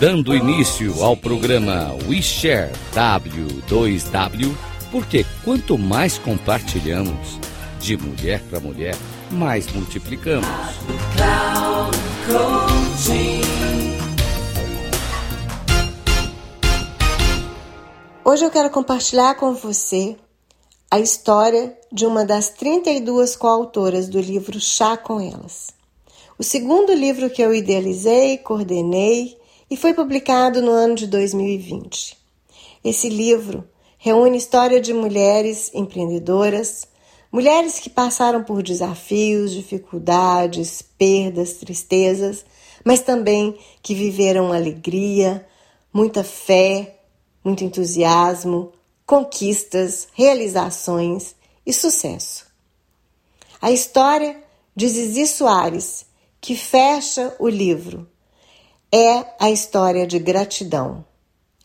Dando início ao programa We Share W2W, porque quanto mais compartilhamos, de mulher para mulher, mais multiplicamos. Hoje eu quero compartilhar com você a história de uma das 32 coautoras do livro Chá com Elas. O segundo livro que eu idealizei, coordenei e foi publicado no ano de 2020. Esse livro reúne história de mulheres empreendedoras, mulheres que passaram por desafios, dificuldades, perdas, tristezas, mas também que viveram alegria, muita fé, muito entusiasmo, conquistas, realizações e sucesso. A história de Zizi Soares, que fecha o livro, é a história de gratidão.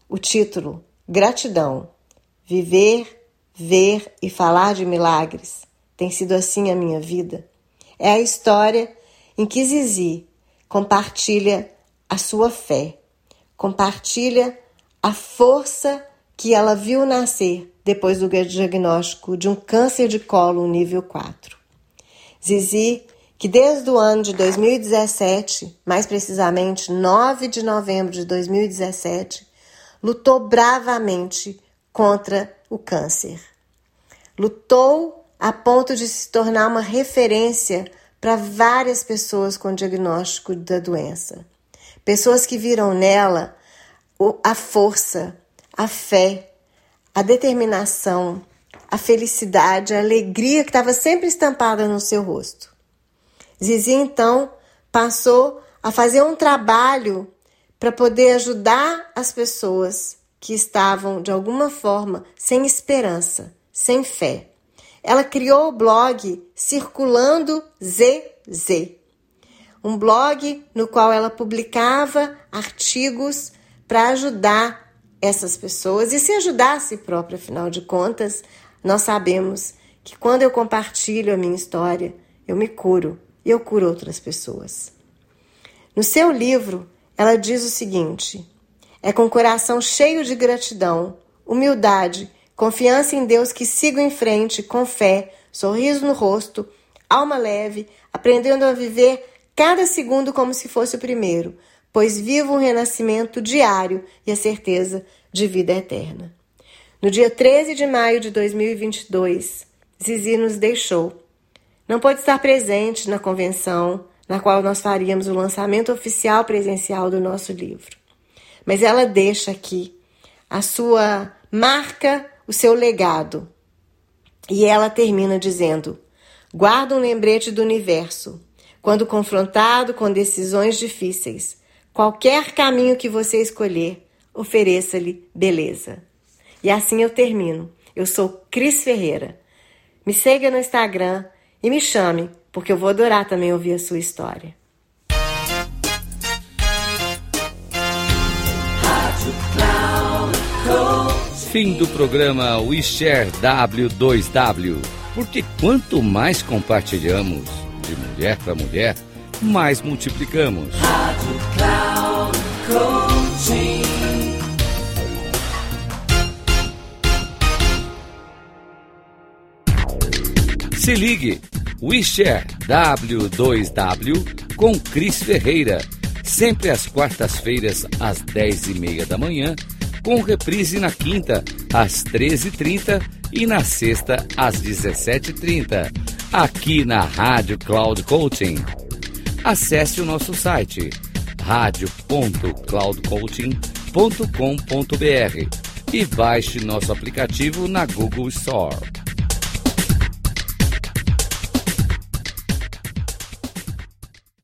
O título, Gratidão. Viver, ver e falar de milagres. Tem sido assim a minha vida. É a história em que Zizi compartilha a sua fé, compartilha a força que ela viu nascer depois do diagnóstico de um câncer de colo nível 4. Zizi que desde o ano de 2017, mais precisamente 9 de novembro de 2017, lutou bravamente contra o câncer. Lutou a ponto de se tornar uma referência para várias pessoas com diagnóstico da doença. Pessoas que viram nela a força, a fé, a determinação, a felicidade, a alegria que estava sempre estampada no seu rosto. Zizi então passou a fazer um trabalho para poder ajudar as pessoas que estavam de alguma forma sem esperança, sem fé. Ela criou o blog Circulando ZZ, um blog no qual ela publicava artigos para ajudar essas pessoas. E se ajudar a si própria, afinal de contas, nós sabemos que quando eu compartilho a minha história, eu me curo, e eu curo outras pessoas. No seu livro, ela diz o seguinte: é com coração cheio de gratidão, humildade, confiança em Deus que sigo em frente com fé, sorriso no rosto, alma leve, aprendendo a viver cada segundo como se fosse o primeiro, pois vivo um renascimento diário e a certeza de vida eterna. No dia 13 de maio de 2022, Zizi nos deixou não pôde estar presente na convenção na qual nós faríamos o lançamento oficial presencial do nosso livro. Mas ela deixa aqui a sua marca, o seu legado. E ela termina dizendo: guarda um lembrete do universo. Quando confrontado com decisões difíceis, qualquer caminho que você escolher, ofereça-lhe beleza. E assim eu termino. Eu sou Cris Ferreira. Me siga no Instagram e me chame, porque eu vou adorar também ouvir a sua história. Fim do programa We Share W2W. Porque quanto mais compartilhamos de mulher para mulher, mais multiplicamos. Rádio Cloud. Se ligue WeShare W2W com Cris Ferreira, sempre às quartas-feiras às 10h30 da manhã, com reprise na quinta às 13h30 e na sexta às 17h30, aqui na Rádio Cloud Coaching. Acesse o nosso site radio.cloudcoaching.com.br e baixe nosso aplicativo na Google Store.